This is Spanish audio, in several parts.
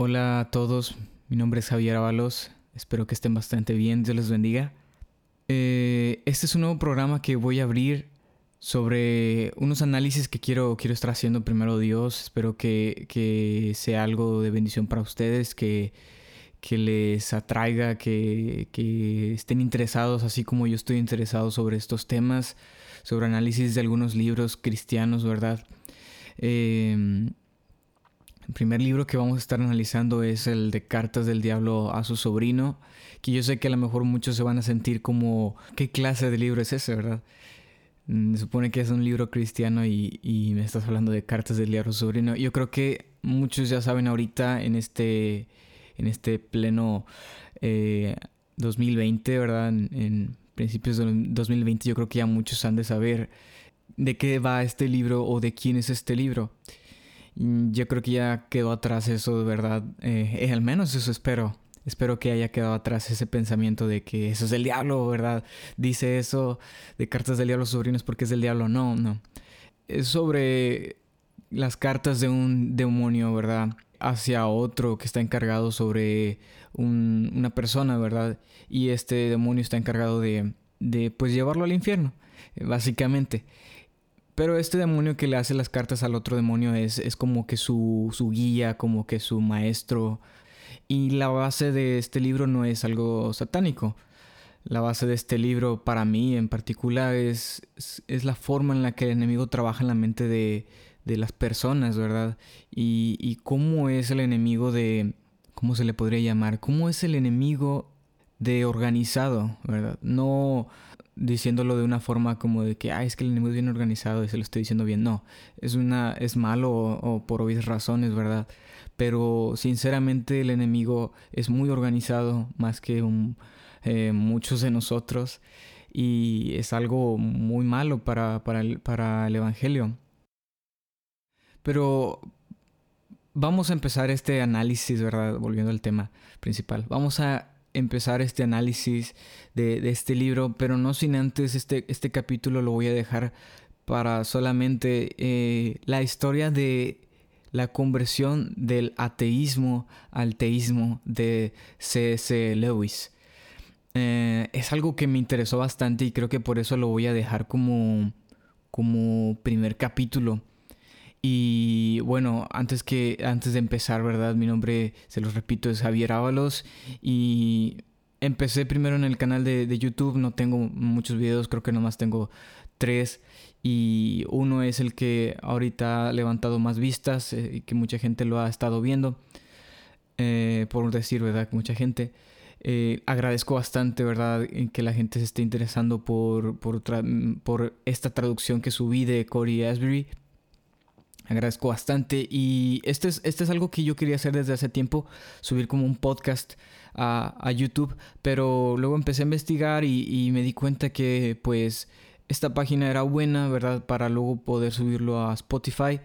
Hola a todos, mi nombre es Javier Ábalos, espero que estén bastante bien, Dios les bendiga. Eh, este es un nuevo programa que voy a abrir sobre unos análisis que quiero, quiero estar haciendo primero Dios, espero que, que sea algo de bendición para ustedes, que, que les atraiga, que, que, estén interesados, así como yo estoy interesado sobre estos temas, sobre análisis de algunos libros cristianos, ¿verdad? Eh, el primer libro que vamos a estar analizando es el de Cartas del Diablo a su sobrino, que yo sé que a lo mejor muchos se van a sentir como, ¿qué clase de libro es ese, verdad? Mm, se supone que es un libro cristiano y, me estás hablando de Cartas del Diablo a su sobrino. Yo creo que muchos ya saben ahorita en este, en este pleno 2020, eh, ¿verdad? En, en principios del 2020 yo creo que ya muchos han de saber de qué va este libro o de quién es este libro. Mm, yo creo que ya quedó atrás eso, de verdad. Eh, eh, al menos eso espero. Espero que haya quedado atrás ese pensamiento de que eso es del diablo, ¿verdad? Dice eso de cartas del diablo sobrinos porque es del diablo. No, no. Es sobre las cartas de un demonio, ¿verdad? Hacia otro que está encargado sobre una persona, ¿verdad? Y este demonio está encargado de, de pues llevarlo al infierno, básicamente. Pero este demonio que le hace las cartas al otro demonio es, es como que su, su, guía, como que su maestro. Y la base de este libro no es algo satánico. La base de este libro, para mí en particular, es, es, la forma en la que el enemigo trabaja en la mente de, de las personas, ¿verdad? Y, y cómo es el enemigo de... ¿Cómo se le podría llamar? ¿Cómo es el enemigo de organizado, ¿verdad? No diciéndolo de una forma como de que, es que el enemigo es bien organizado y se lo estoy diciendo bien. No, es, una, es malo o, por obvias razones, ¿verdad? Pero sinceramente el enemigo es muy organizado más que eh, muchos de nosotros y es algo muy malo para, para, el, para el Evangelio. Pero vamos a empezar este análisis, ¿verdad? Volviendo al tema principal. Vamos a empezar este análisis de, este libro, pero no sin antes este, este capítulo lo voy a dejar para solamente eh, la historia de la conversión del ateísmo al teísmo de C.S. Lewis. Eh, es algo que me interesó bastante y creo que por eso lo voy a dejar como, como primer capítulo. Y bueno, antes que antes de empezar, ¿verdad? Mi nombre, se los repito, es Javier Ábalos y empecé primero en el canal de, YouTube, no tengo muchos videos, creo que nomás tengo tres y uno es el que ahorita ha levantado más vistas eh, y que mucha gente lo ha estado viendo, eh, por decir, ¿verdad? Mucha gente. Eh, agradezco bastante, ¿verdad?, que la gente se esté interesando por, por, por esta traducción que subí de Corey Asbury agradezco bastante. Y este es, este es algo que yo quería hacer desde hace tiempo, subir como un podcast a, YouTube. Pero luego empecé a investigar y, me di cuenta que pues esta página era buena, ¿verdad? Para luego poder subirlo a Spotify.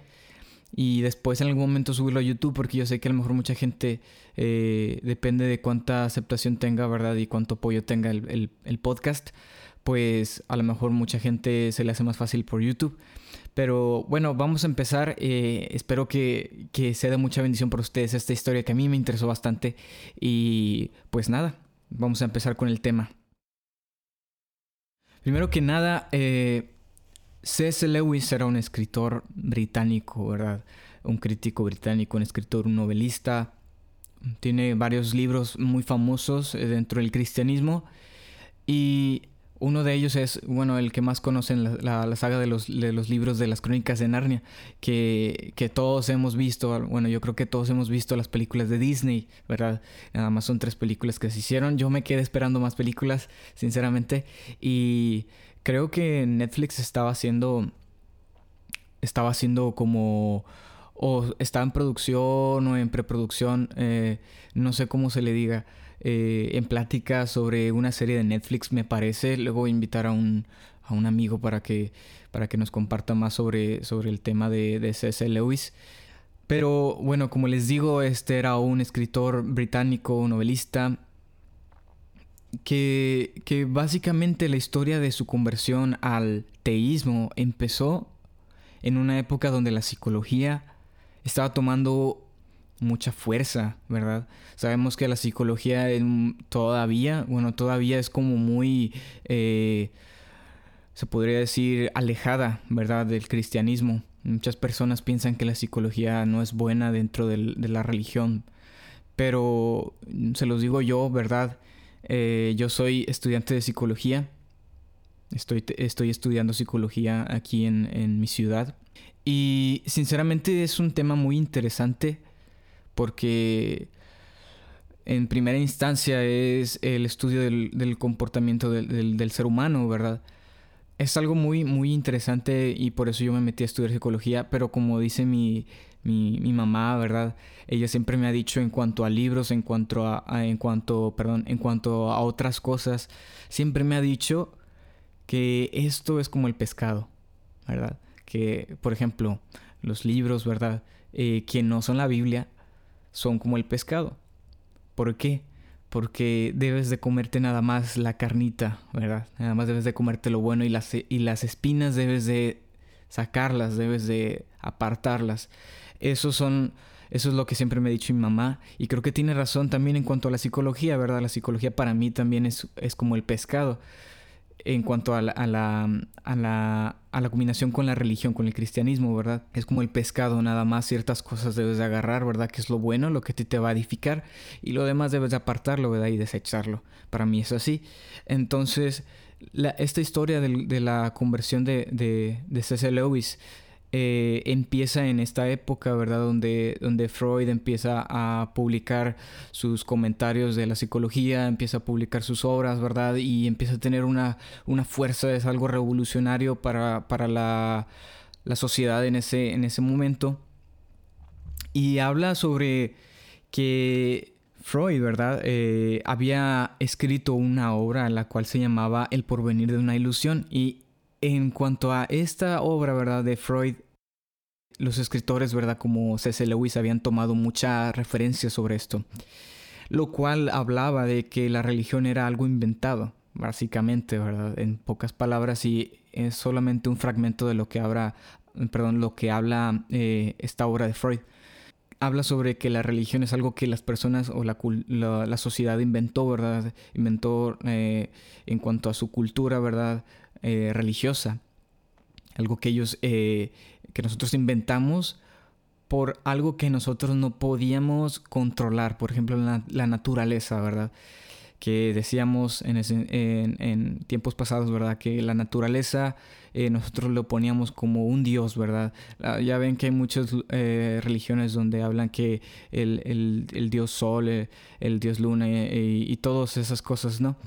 Y después en algún momento subirlo a YouTube porque yo sé que a lo mejor mucha gente eh, depende de cuánta aceptación tenga, ¿verdad? Y cuánto apoyo tenga el, el podcast. Pues a lo mejor mucha gente se le hace más fácil por YouTube. Pero bueno, vamos a empezar. Eh, espero que, que sea de mucha bendición para ustedes esta historia que a mí me interesó bastante. Y pues nada, vamos a empezar con el tema. Primero que nada, eh, C.S. Lewis era un escritor británico, ¿verdad? Un crítico británico, un escritor, un novelista. Tiene varios libros muy famosos eh, dentro del cristianismo. Y uno de ellos es, bueno, el que más conocen, la, saga de los, libros de las crónicas de Narnia, que, todos hemos visto, bueno, yo creo que todos hemos visto las películas de Disney, ¿verdad? Nada más son tres películas que se hicieron. Yo me quedé esperando más películas, sinceramente, y creo que Netflix estaba haciendo, estaba haciendo como o estaba en producción o en preproducción, eh, no sé cómo se le diga, eh, en plática sobre una serie de Netflix, me parece. Luego invitar a un, a un amigo para que, para que nos comparta más sobre, sobre el tema de, de C.S. Lewis. Pero bueno, como les digo, este era un escritor británico, novelista, que, que básicamente la historia de su conversión al teísmo empezó en una época donde la psicología estaba tomando mucha fuerza, ¿verdad? Sabemos que la psicología todavía, bueno, todavía es como muy, eh, se podría decir, alejada, ¿verdad?, del cristianismo. Muchas personas piensan que la psicología no es buena dentro de la religión, pero se los digo yo, ¿verdad? Eh, yo soy estudiante de psicología, estoy, estoy estudiando psicología aquí en, en mi ciudad y sinceramente es un tema muy interesante porque en primera instancia es el estudio del, comportamiento del, ser humano, ¿verdad? Es algo muy, muy interesante y por eso yo me metí a estudiar psicología, pero como dice mi, mamá, ¿verdad? Ella siempre me ha dicho en cuanto a libros, en cuanto a, en cuanto, perdón, en cuanto a otras cosas, siempre me ha dicho que esto es como el pescado, ¿verdad? Que, por ejemplo, los libros, ¿verdad? Eh, que no son la Biblia, son como el pescado. ¿Por qué? Porque debes de comerte nada más la carnita, ¿verdad? Nada más debes de comerte lo bueno y las, y las espinas debes de sacarlas, debes de apartarlas. Eso son, eso es lo que siempre me ha dicho mi mamá y creo que tiene razón también en cuanto a la psicología, ¿verdad? La psicología para mí también es, es como el pescado en cuanto a la, a la, a, la, a, la, combinación con la religión, con el cristianismo, ¿verdad? Es como el pescado, nada más ciertas cosas debes de agarrar, ¿verdad? Que es lo bueno, lo que te, va a edificar, y lo demás debes de apartarlo, ¿verdad? Y desecharlo. Para mí es así. Entonces, la, esta historia de, de, la conversión de, de, de. Lewis eh, empieza en esta época, ¿verdad? Donde, Freud empieza a publicar sus comentarios de la psicología, empieza a publicar sus obras, ¿verdad? Y empieza a tener una, una fuerza, es algo revolucionario para, para la, la, sociedad en ese, en ese momento. Y habla sobre que Freud, ¿verdad? Eh, había escrito una obra en la cual se llamaba El porvenir de una ilusión. Y en cuanto a esta obra, ¿verdad? De Freud, los escritores, ¿verdad? Como C.C. Lewis habían tomado mucha referencia sobre esto. Lo cual hablaba de que la religión era algo inventado, básicamente, ¿verdad? En pocas palabras, y es solamente un fragmento de lo que habla, perdón, lo que habla eh, esta obra de Freud. Habla sobre que la religión es algo que las personas o la, la, sociedad inventó, ¿verdad? Inventó eh, en cuanto a su cultura, ¿verdad? Eh, religiosa. Algo que ellos, eh, que nosotros inventamos por algo que nosotros no podíamos controlar. Por ejemplo, la, naturaleza, ¿verdad? Que decíamos en, en, tiempos pasados, ¿verdad? Que la naturaleza eh, nosotros lo poníamos como un dios, ¿verdad? Ah, ya ven que hay muchas religiones donde hablan que el, dios sol, el, dios luna y todas esas cosas, ¿no?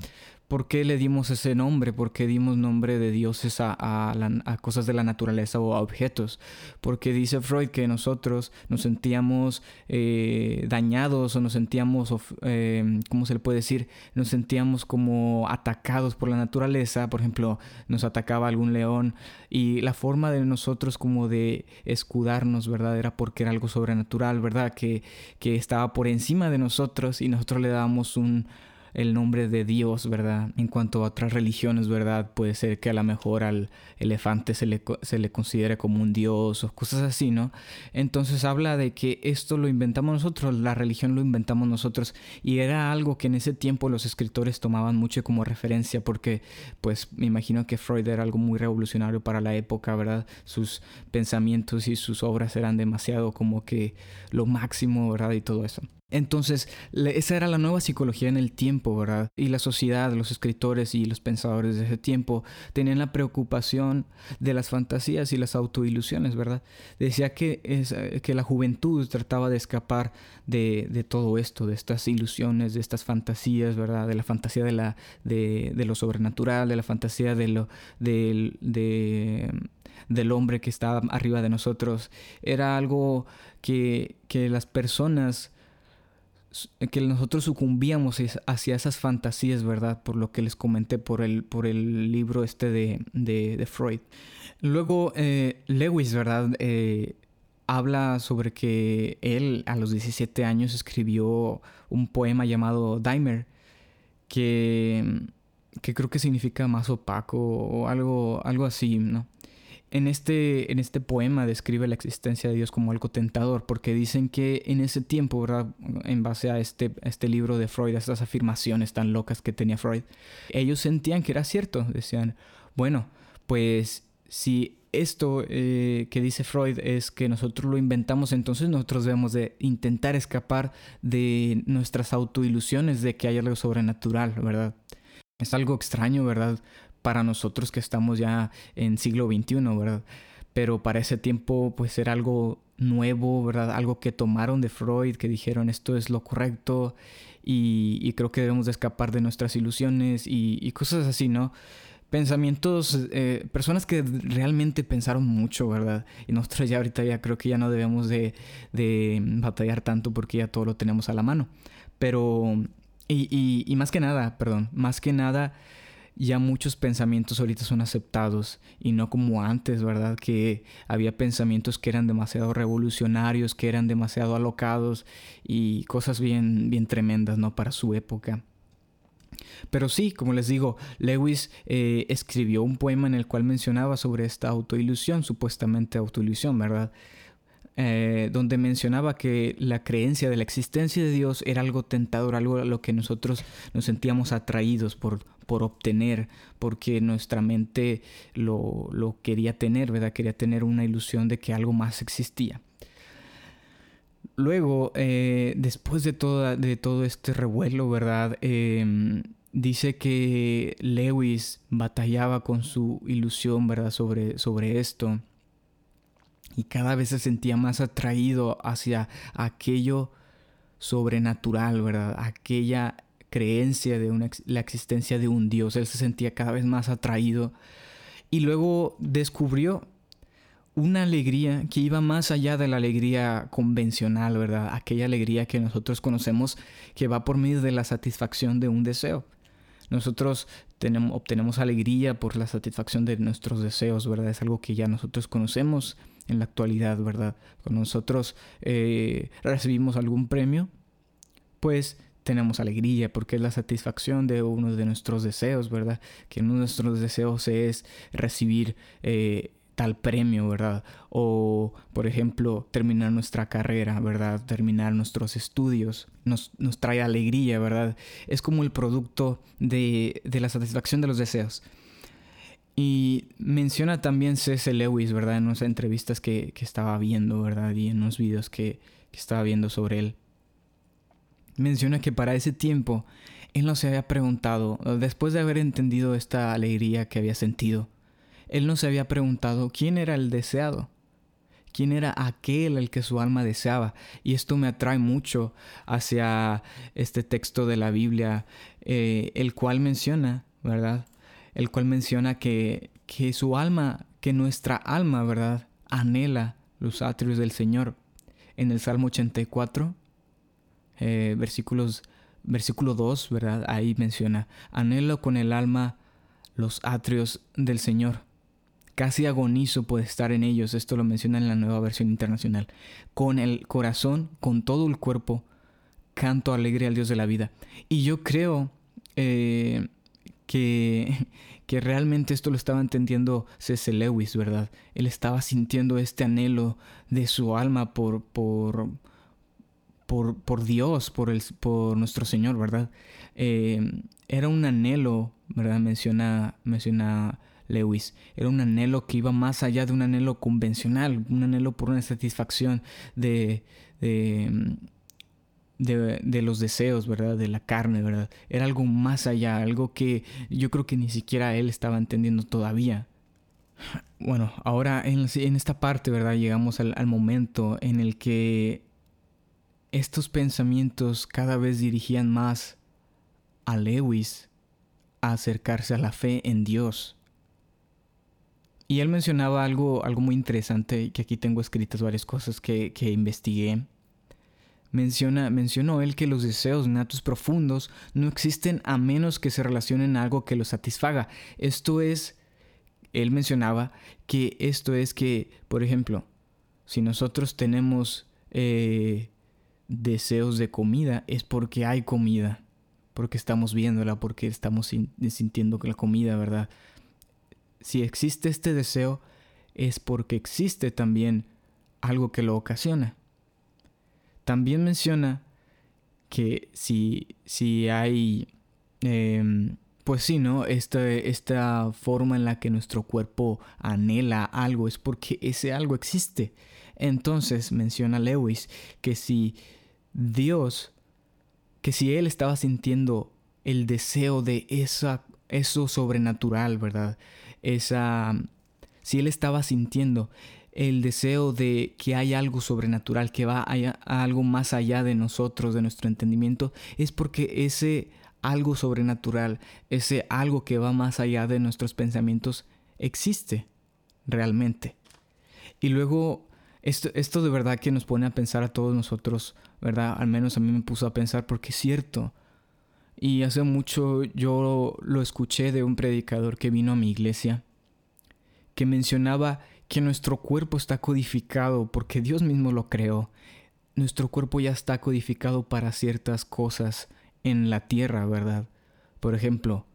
¿Por qué le dimos ese nombre? ¿Por qué dimos nombre de dioses a, cosas de la naturaleza o a objetos? Porque dice Freud que nosotros nos sentíamos eh, dañados o nos sentíamos, eh, ¿cómo se le puede decir? Nos sentíamos como atacados por la naturaleza. Por ejemplo, nos atacaba algún león y la forma de nosotros como de escudarnos, ¿verdad? Era porque era algo sobrenatural, ¿verdad? Que, que estaba por encima de nosotros y nosotros le dábamos un el nombre de Dios, ¿verdad? En cuanto a otras religiones, ¿verdad? Puede ser que a lo mejor al elefante se le, se le considere como un dios o cosas así, ¿no? Entonces habla de que esto lo inventamos nosotros, la religión lo inventamos nosotros y era algo que en ese tiempo los escritores tomaban mucho como referencia porque pues me imagino que Freud era algo muy revolucionario para la época, ¿verdad? Sus pensamientos y sus obras eran demasiado como que lo máximo, ¿verdad? Y todo eso. Entonces, esa era la nueva psicología en el tiempo, ¿verdad? Y la sociedad, los escritores y los pensadores de ese tiempo tenían la preocupación de las fantasías y las autoilusiones, ¿verdad? Decía que, es, que la juventud trataba de escapar de, de, todo esto, de estas ilusiones, de estas fantasías, ¿verdad? De la fantasía de, la, de, de lo sobrenatural, de la fantasía de lo, de, de del hombre que estaba arriba de nosotros. Era algo que, que las personas que nosotros sucumbíamos hacia esas fantasías, ¿verdad? Por lo que les comenté por el, por el libro este de, de, Freud. Luego, eh, Lewis, ¿verdad? Eh, habla sobre que él a los 17 años escribió un poema llamado Daimer, que, que creo que significa más opaco o algo, algo así, ¿no? En este, en este poema describe la existencia de Dios como algo tentador, porque dicen que en ese tiempo, ¿verdad? En base a este, este libro de Freud, a estas afirmaciones tan locas que tenía Freud, ellos sentían que era cierto. Decían, bueno, pues si esto eh, que dice Freud es que nosotros lo inventamos, entonces nosotros debemos de intentar escapar de nuestras autoilusiones de que hay algo sobrenatural, ¿verdad? Es algo extraño, ¿verdad? Para nosotros que estamos ya en siglo XXI, ¿verdad? Pero para ese tiempo pues era algo nuevo, ¿verdad? Algo que tomaron de Freud, que dijeron esto es lo correcto y, creo que debemos de escapar de nuestras ilusiones y cosas así, ¿no? pensamientos, eh, personas que realmente pensaron mucho, ¿verdad? Y nosotros ya ahorita ya creo que ya no debemos de, batallar tanto porque ya todo lo tenemos a la mano. Pero, y, y, más que nada, perdón, más que nada, ya muchos pensamientos ahorita son aceptados y no como antes, ¿verdad? Que había pensamientos que eran demasiado revolucionarios, que eran demasiado alocados y cosas bien, bien tremendas, ¿no? Para su época. Pero sí, como les digo, Lewis eh, escribió un poema en el cual mencionaba sobre esta autoilusión, supuestamente autoilusión, ¿verdad? Eh, donde mencionaba que la creencia de la existencia de Dios era algo tentador, algo a lo que nosotros nos sentíamos atraídos por, por obtener, porque nuestra mente lo, lo, quería tener, ¿verdad? Quería tener una ilusión de que algo más existía. Luego, eh, después de, de todo este revuelo, ¿verdad? Em, dice que Lewis batallaba con su ilusión, ¿verdad? Sobre, sobre esto. Y cada vez se sentía más atraído hacia aquello sobrenatural, ¿verdad? Aquella creencia de la existencia de un Dios. Él se sentía cada vez más atraído. Y luego descubrió una alegría que iba más allá de la alegría convencional, ¿verdad? Aquella alegría que nosotros conocemos que va por medio de la satisfacción de un deseo. Nosotros tenemos, obtenemos alegría por la satisfacción de nuestros deseos, ¿verdad? Es algo que ya nosotros conocemos en la actualidad, ¿verdad? Cuando nosotros eh, recibimos algún premio, pues tenemos alegría porque es la satisfacción de uno de nuestros deseos, ¿verdad? Que uno de nuestros deseos es recibir eh, tal premio, ¿verdad? O, por ejemplo, terminar nuestra carrera, ¿verdad? Terminar nuestros estudios nos, nos trae alegría, ¿verdad? Es como el producto de, de la satisfacción de los deseos. Y menciona también C.S. Lewis, ¿verdad? En unas entrevistas que, que, estaba viendo, ¿verdad? Y en unos videos que, que estaba viendo sobre él. Menciona que para ese tiempo él no se había preguntado, después de haber entendido esta alegría que había sentido, él no se había preguntado quién era el deseado, quién era aquel al que su alma deseaba. Y esto me atrae mucho hacia este texto de la Biblia, eh, el cual menciona, ¿verdad? El cual menciona que, que su alma, que nuestra alma, ¿verdad? Anhela los atrios del Señor. En el Salmo 84, eh, versículos, versículo 2, ¿verdad? Ahí menciona, anhelo con el alma los atrios del Señor. Casi agonizo por estar en ellos, esto lo menciona en la nueva versión internacional. Con el corazón, con todo el cuerpo, canto alegre al Dios de la vida. Y yo creo eh, que, que realmente esto lo estaba entendiendo C.S. Lewis, ¿verdad? Él estaba sintiendo este anhelo de su alma por, por, por, por Dios, por, el, por nuestro Señor, ¿verdad? Eh, era un anhelo, ¿verdad? Menciona, menciona Lewis. Era un anhelo que iba más allá de un anhelo convencional, un anhelo por una satisfacción de, de, de, los deseos, ¿verdad? De la carne, ¿verdad? Era algo más allá, algo que yo creo que ni siquiera él estaba entendiendo todavía. Bueno, ahora en, en esta parte, ¿verdad? Llegamos al momento en el que estos pensamientos cada vez dirigían más a Lewis a acercarse a la fe en Dios. Y él mencionaba algo, algo muy interesante, que aquí tengo escritas varias cosas que, que investigué. Menciona, mencionó él que los deseos natos profundos no existen a menos que se relacionen a algo que los satisfaga. Esto es, él mencionaba que esto es que, por ejemplo, si nosotros tenemos eh, deseos de comida, es porque hay comida, porque estamos viéndola, porque estamos sintiendo la comida, ¿verdad? si existe este deseo, es porque existe también algo que lo ocasiona. También menciona que si, si hay, em, pues sí, ¿no? Esta, esta forma en la que nuestro cuerpo anhela algo es porque ese algo existe. Entonces menciona Lewis que si Dios, que si Él estaba sintiendo el deseo de esa, eso sobrenatural, ¿verdad? Esa, si Él estaba sintiendo el deseo de que hay algo sobrenatural, que va a, algo más allá de nosotros, de nuestro entendimiento, es porque ese algo sobrenatural, ese algo que va más allá de nuestros pensamientos, existe realmente. Y luego, esto, esto de verdad que nos pone a pensar a todos nosotros, ¿verdad? Al menos a mí me puso a pensar porque es cierto. Y hace mucho yo lo escuché de un predicador que vino a mi iglesia, que mencionaba que nuestro cuerpo está codificado porque Dios mismo lo creó. Nuestro cuerpo ya está codificado para ciertas cosas en la tierra, ¿verdad? Por ejemplo,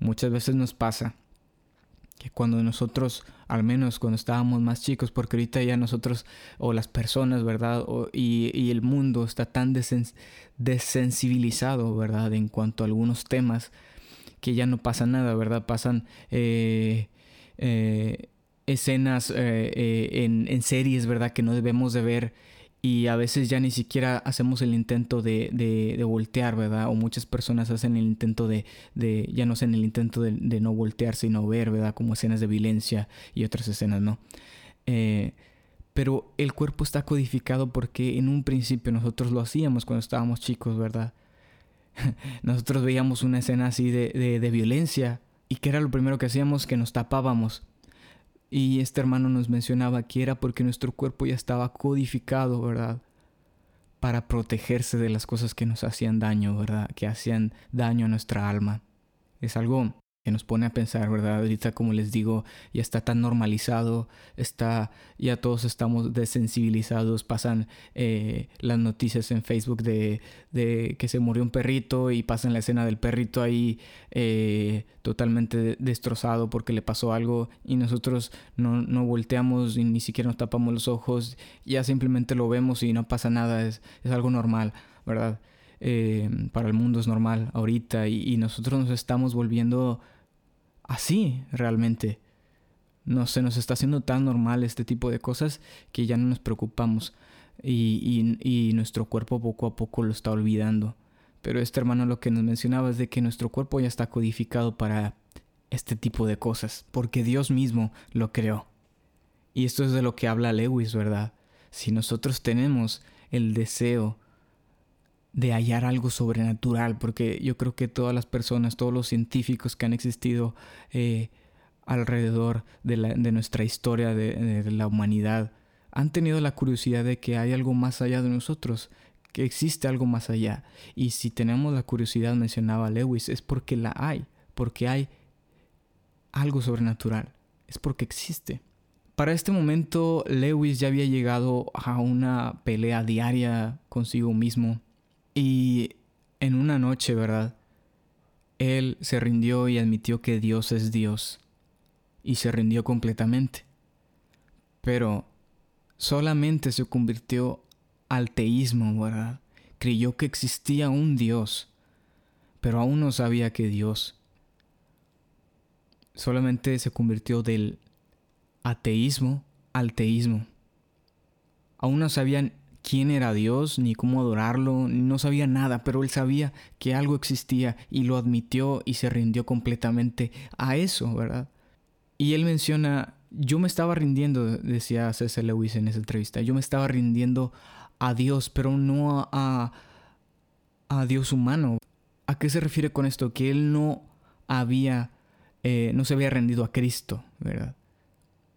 muchas veces nos pasa que cuando nosotros, al menos cuando estábamos más chicos, porque ahorita ya nosotros, o las personas, ¿verdad? y, el mundo está tan desensibilizado, ¿verdad? En cuanto a algunos temas, que ya no pasa nada, ¿verdad? Pasan eh, eh, escenas eh, eh, en, series, ¿verdad? Que no debemos de ver y a veces ya ni siquiera hacemos el intento de, de, voltear, ¿verdad? O muchas personas hacen el intento de, de ya no hacen el intento de, no voltear, sino ver, ¿verdad? Como escenas de violencia y otras escenas, ¿no? Eh, pero el cuerpo está codificado porque en un principio nosotros lo hacíamos cuando estábamos chicos, ¿verdad? nosotros veíamos una escena así de, de violencia y que era lo primero que hacíamos, que nos tapábamos y este hermano nos mencionaba que era porque nuestro cuerpo ya estaba codificado, ¿verdad? Para protegerse de las cosas que nos hacían daño, ¿verdad? Que hacían daño a nuestra alma. Es algo nos pone a pensar, ¿verdad? Ahorita, como les digo, ya está tan normalizado, está, ya todos estamos desensibilizados, pasan eh, las noticias en Facebook de, de, que se murió un perrito y pasan la escena del perrito ahí eh, totalmente destrozado porque le pasó algo y nosotros no, no volteamos y ni siquiera nos tapamos los ojos, ya simplemente lo vemos y no pasa nada, es, es algo normal, ¿verdad? Eh, para el mundo es normal ahorita y, nosotros nos estamos volviendo así realmente. No se nos está haciendo tan normal este tipo de cosas que ya no nos preocupamos y, y, nuestro cuerpo poco a poco lo está olvidando. Pero este hermano lo que nos mencionaba es de que nuestro cuerpo ya está codificado para este tipo de cosas, porque Dios mismo lo creó. Y esto es de lo que habla Lewis, ¿verdad? Si nosotros tenemos el deseo de hallar algo sobrenatural, porque yo creo que todas las personas, todos los científicos que han existido eh, alrededor de, la, de, nuestra historia, de, la humanidad, han tenido la curiosidad de que hay algo más allá de nosotros, que existe algo más allá. Y si tenemos la curiosidad, mencionaba Lewis, es porque la hay, porque hay algo sobrenatural, es porque existe. Para este momento, Lewis ya había llegado a una pelea diaria consigo mismo y en una noche, ¿verdad? Él se rindió y admitió que Dios es Dios. Y se rindió completamente. Pero solamente se convirtió al teísmo, ¿verdad? Creyó que existía un Dios, pero aún no sabía que Dios. Solamente se convirtió del ateísmo al teísmo. Aún no sabían quién era Dios, ni cómo adorarlo, no sabía nada, pero él sabía que algo existía y lo admitió y se rindió completamente a eso, ¿verdad? Y él menciona, yo me estaba rindiendo, decía César Lewis en esa entrevista, yo me estaba rindiendo a Dios, pero no a, a Dios humano. ¿A qué se refiere con esto? Que él no había, eh, no se había rendido a Cristo, ¿verdad?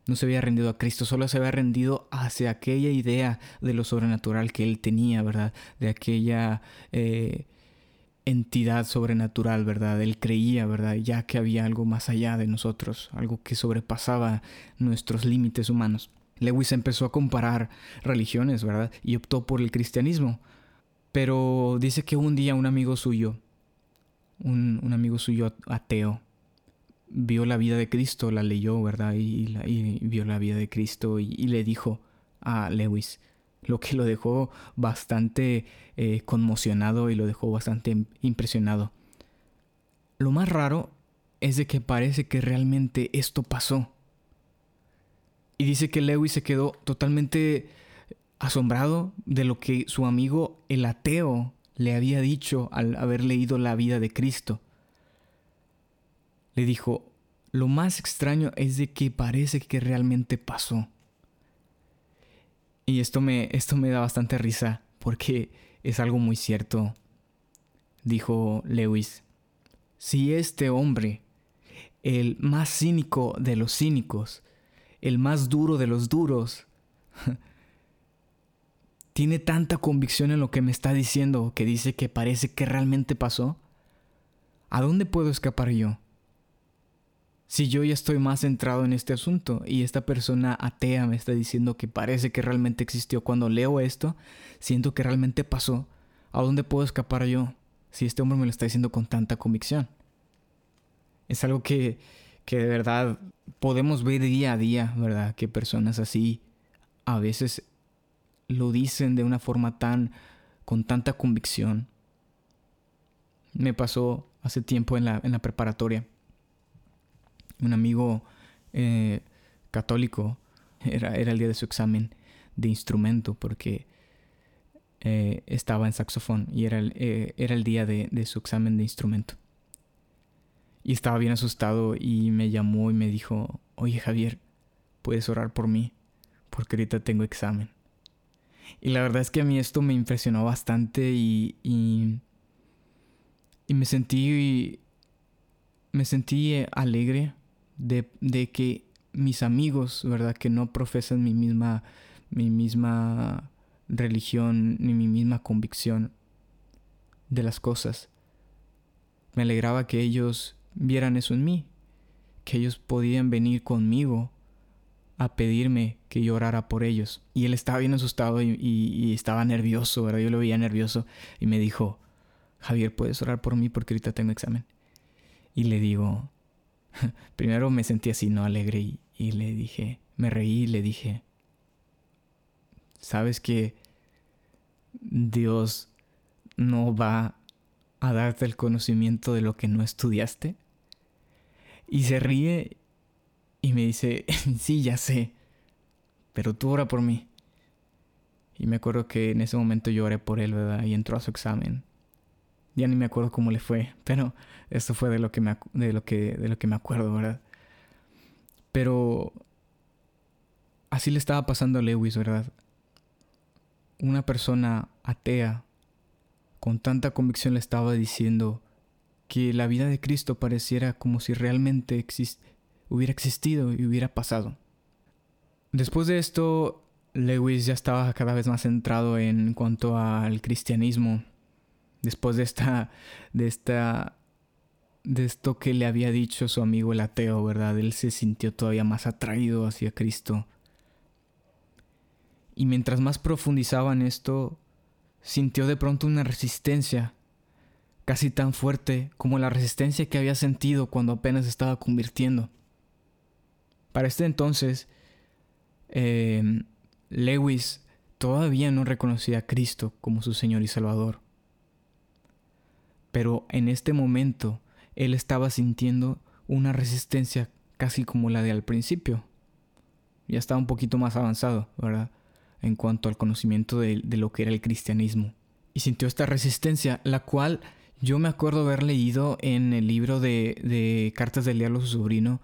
No se había rendido a Cristo, solo se había rendido hacia aquella idea de lo sobrenatural que él tenía, ¿verdad? De aquella eh, entidad sobrenatural, ¿verdad? Él creía, ¿verdad? Ya que había algo más allá de nosotros, algo que sobrepasaba nuestros límites humanos. Lewis empezó a comparar religiones, ¿verdad? Y optó por el cristianismo. Pero dice que un día un amigo suyo, un, un amigo suyo ateo, vio la vida de Cristo, la leyó, ¿verdad? Y, vio la vida de Cristo y, le dijo a Lewis, lo que lo dejó bastante eh, conmocionado y lo dejó bastante impresionado. Lo más raro es de que parece que realmente esto pasó. Y dice que Lewis se quedó totalmente asombrado de lo que su amigo el ateo le había dicho al haber leído la vida de Cristo. Le dijo, lo más extraño es de que parece que realmente pasó. Y esto me, esto me da bastante risa porque es algo muy cierto. Dijo Lewis, si este hombre, el más cínico de los cínicos, el más duro de los duros, tiene tanta convicción en lo que me está diciendo que dice que parece que realmente pasó, ¿a dónde puedo escapar yo? Si yo ya estoy más centrado en este asunto y esta persona atea me está diciendo que parece que realmente existió, cuando leo esto, siento que realmente pasó, ¿a dónde puedo escapar yo si este hombre me lo está diciendo con tanta convicción? Es algo que, que de verdad podemos ver día a día, ¿verdad? Que personas así a veces lo dicen de una forma tan, con tanta convicción. Me pasó hace tiempo en la, en la preparatoria. Un amigo eh, católico, era, era el día de su examen de instrumento porque eh, estaba en saxofón y era el, eh, era el día de, de, su examen de instrumento. Y estaba bien asustado y me llamó y me dijo, oye Javier, puedes orar por mí porque ahorita tengo examen. Y la verdad es que a mí esto me impresionó bastante y, y, me sentí, me sentí alegre de, de, que mis amigos, ¿verdad? Que no profesan mi misma, mi misma religión ni mi misma convicción de las cosas. Me alegraba que ellos vieran eso en mí, que ellos podían venir conmigo a pedirme que yo orara por ellos. Y él estaba bien asustado y, estaba nervioso, ¿verdad? Yo lo veía nervioso y me dijo, Javier, ¿puedes orar por mí porque ahorita tengo examen? Y le digo, primero me sentí así, no alegre, y, le dije, me reí y le dije, ¿sabes que Dios no va a darte el conocimiento de lo que no estudiaste? Y se ríe y me dice, sí, ya sé, pero tú ora por mí. Y me acuerdo que en ese momento yo oré por él, ¿verdad? Y entró a su examen. Ya ni me acuerdo cómo le fue, pero esto fue de lo que me, de lo que, de lo que me acuerdo, ¿verdad? Pero así le estaba pasando a Lewis, ¿verdad? Una persona atea con tanta convicción le estaba diciendo que la vida de Cristo pareciera como si realmente existe hubiera existido y hubiera pasado. Después de esto, Lewis ya estaba cada vez más centrado en cuanto al cristianismo. Después de esta, de esta, de esto que le había dicho su amigo el ateo, ¿verdad? Él se sintió todavía más atraído hacia Cristo. Y mientras más profundizaba en esto, sintió de pronto una resistencia, casi tan fuerte como la resistencia que había sentido cuando apenas estaba convirtiendo. Para este entonces, em, Lewis todavía no reconocía a Cristo como su Señor y Salvador. Pero en este momento, él estaba sintiendo una resistencia casi como la de al principio. Ya estaba un poquito más avanzado, ¿verdad? En cuanto al conocimiento de, lo que era el cristianismo. Y sintió esta resistencia, la cual yo me acuerdo haber leído en el libro de, de Cartas del Diablo a su sobrino,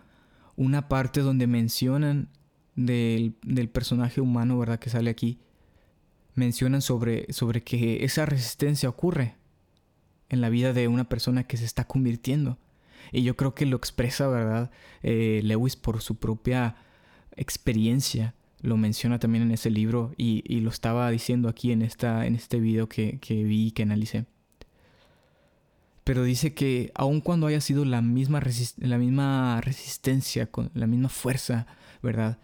una parte donde mencionan del, personaje humano, ¿verdad? Que sale aquí. Mencionan sobre, sobre que esa resistencia ocurre en la vida de una persona que se está convirtiendo. Y yo creo que lo expresa, ¿verdad? Eh, Lewis por su propia experiencia. Lo menciona también en ese libro y, y lo estaba diciendo aquí en, esta, en este video que, que vi y que analicé pero dice que aun cuando haya sido la misma, la misma resistencia, con la misma fuerza, ¿verdad?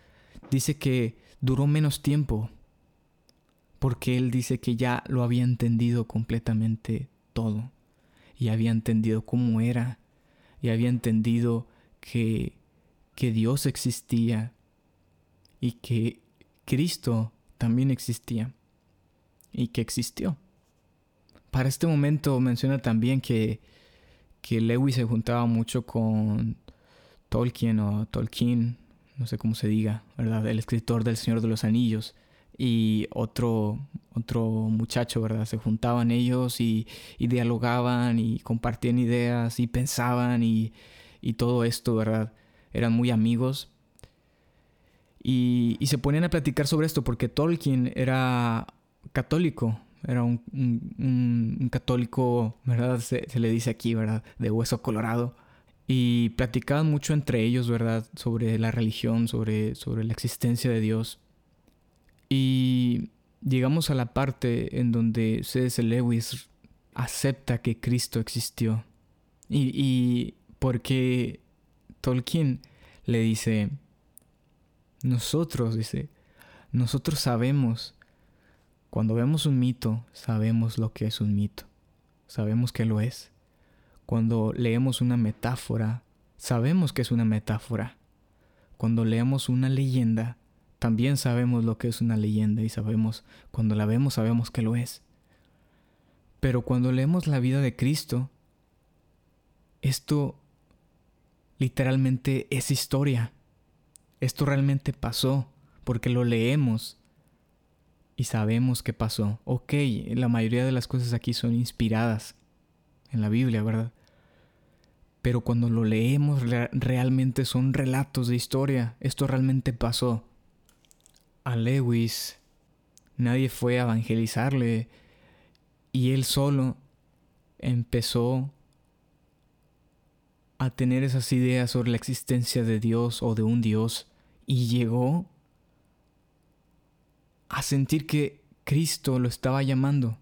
Dice que duró menos tiempo, porque él dice que ya lo había entendido completamente todo, y había entendido cómo era, y había entendido que, que Dios existía y que Cristo también existía y que existió. Para este momento menciona también que, que Lewis se juntaba mucho con Tolkien o Tolkien, no sé cómo se diga, ¿verdad? El escritor del Señor de los Anillos y otro, otro muchacho, ¿verdad? Se juntaban ellos y, dialogaban y compartían ideas y pensaban y, y, todo esto, ¿verdad? Eran muy amigos. Y, y, se ponían a platicar sobre esto porque Tolkien era católico, era un, un, católico, ¿verdad? Se, se le dice aquí, ¿verdad? De hueso colorado y platicaban mucho entre ellos, ¿verdad? Sobre la religión, sobre, sobre la existencia de Dios. Y llegamos a la parte en donde C.S. Lewis acepta que Cristo existió. Y, y porque Tolkien le dice, nosotros, dice, nosotros sabemos, cuando vemos un mito, sabemos lo que es un mito, sabemos que lo es. Cuando leemos una metáfora, sabemos que es una metáfora. Cuando leemos una leyenda, también sabemos lo que es una leyenda y sabemos, cuando la vemos, sabemos que lo es. Pero cuando leemos la vida de Cristo, esto literalmente es historia. Esto realmente pasó porque lo leemos y sabemos que pasó. Ok, la mayoría de las cosas aquí son inspiradas en la Biblia, ¿verdad? Pero cuando lo leemos realmente son relatos de historia. Esto realmente pasó. A Lewis nadie fue a evangelizarle y él solo empezó a tener esas ideas sobre la existencia de Dios o de un Dios y llegó a sentir que Cristo lo estaba llamando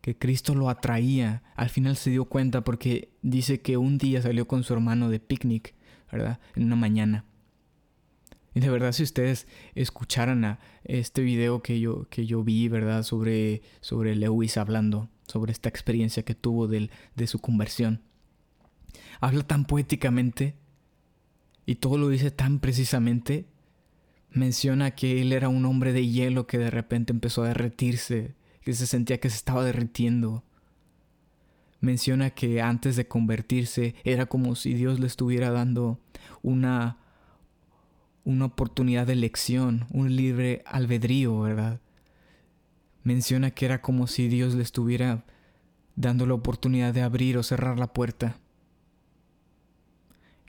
que Cristo lo atraía. Al final se dio cuenta porque dice que un día salió con su hermano de picnic, ¿verdad? En una mañana. Y de verdad si ustedes escucharan a este video que yo, que yo vi, ¿verdad? Sobre, sobre Lewis hablando, sobre esta experiencia que tuvo de, de su conversión. Habla tan poéticamente y todo lo dice tan precisamente. Menciona que él era un hombre de hielo que de repente empezó a derretirse que se sentía que se estaba derritiendo. Menciona que antes de convertirse era como si Dios le estuviera dando una una oportunidad de elección, un libre albedrío, ¿verdad? Menciona que era como si Dios le estuviera dando la oportunidad de abrir o cerrar la puerta.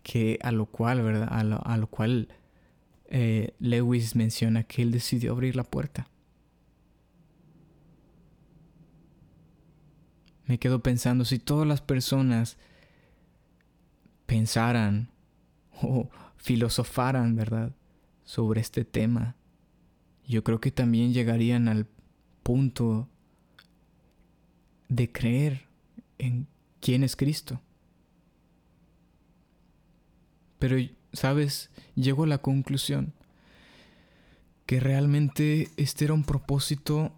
Que a lo cual, ¿verdad? A lo, cual eh, Lewis menciona que él decidió abrir la puerta. me quedo pensando, si todas las personas pensaran o filosofaran, ¿verdad?, sobre este tema, yo creo que también llegarían al punto de creer en quién es Cristo. Pero, ¿sabes? Llego a la conclusión que realmente este era un propósito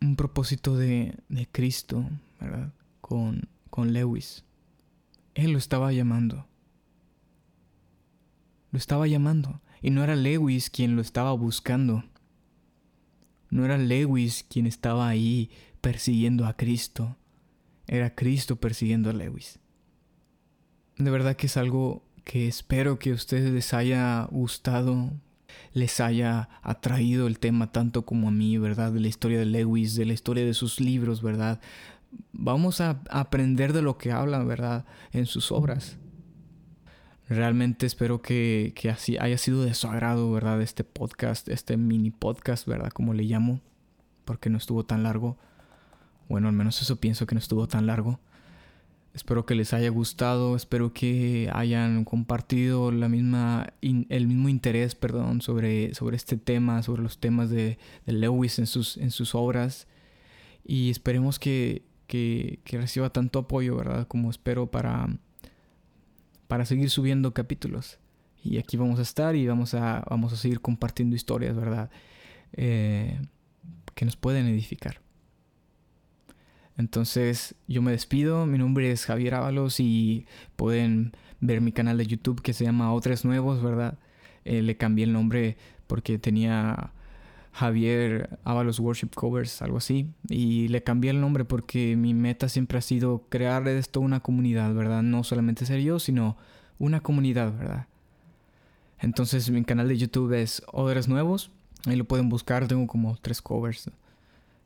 un propósito de, de Cristo, ¿verdad? Con, con Lewis. Él lo estaba llamando. Lo estaba llamando. Y no era Lewis quien lo estaba buscando. No era Lewis quien estaba ahí persiguiendo a Cristo. Era Cristo persiguiendo a Lewis. De verdad que es algo que espero que a ustedes les haya gustado, les haya atraído el tema tanto como a mí, ¿verdad? De la historia de Lewis, de la historia de sus libros, ¿verdad? Vamos a aprender de lo que habla, ¿verdad? En sus obras. Realmente espero que, que así haya sido de su agrado, ¿verdad? Este podcast, este mini podcast, ¿verdad? Como le llamo, porque no estuvo tan largo. Bueno, al menos eso pienso que no estuvo tan largo. Espero que les haya gustado, espero que hayan compartido la misma el mismo interés, perdón, sobre, sobre este tema, sobre los temas de, Lewis en sus, en sus obras. Y esperemos que, que, reciba tanto apoyo, ¿verdad? Como espero para, para seguir subiendo capítulos. Y aquí vamos a estar y vamos a, vamos a seguir compartiendo historias, ¿verdad? Eh, que nos pueden edificar. Entonces yo me despido, mi nombre es Javier Ábalos y pueden ver mi canal de YouTube que se llama Otros Nuevos, ¿verdad? Eh, le cambié el nombre porque tenía Javier Ábalos Worship Covers, algo así. Y le cambié el nombre porque mi meta siempre ha sido crear esto una comunidad, ¿verdad? No solamente ser yo, sino una comunidad, ¿verdad? Entonces mi canal de YouTube es Odres Nuevos. Ahí lo pueden buscar, tengo como tres covers.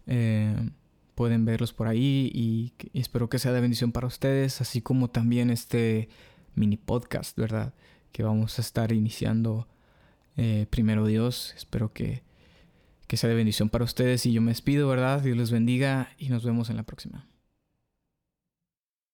Eh, pueden verlos por ahí y, espero que sea de bendición para ustedes, así como también este mini podcast, ¿verdad? Que vamos a estar iniciando eh, primero Dios. Espero que, que sea de bendición para ustedes y yo me despido, ¿verdad? Dios les bendiga y nos vemos en la próxima.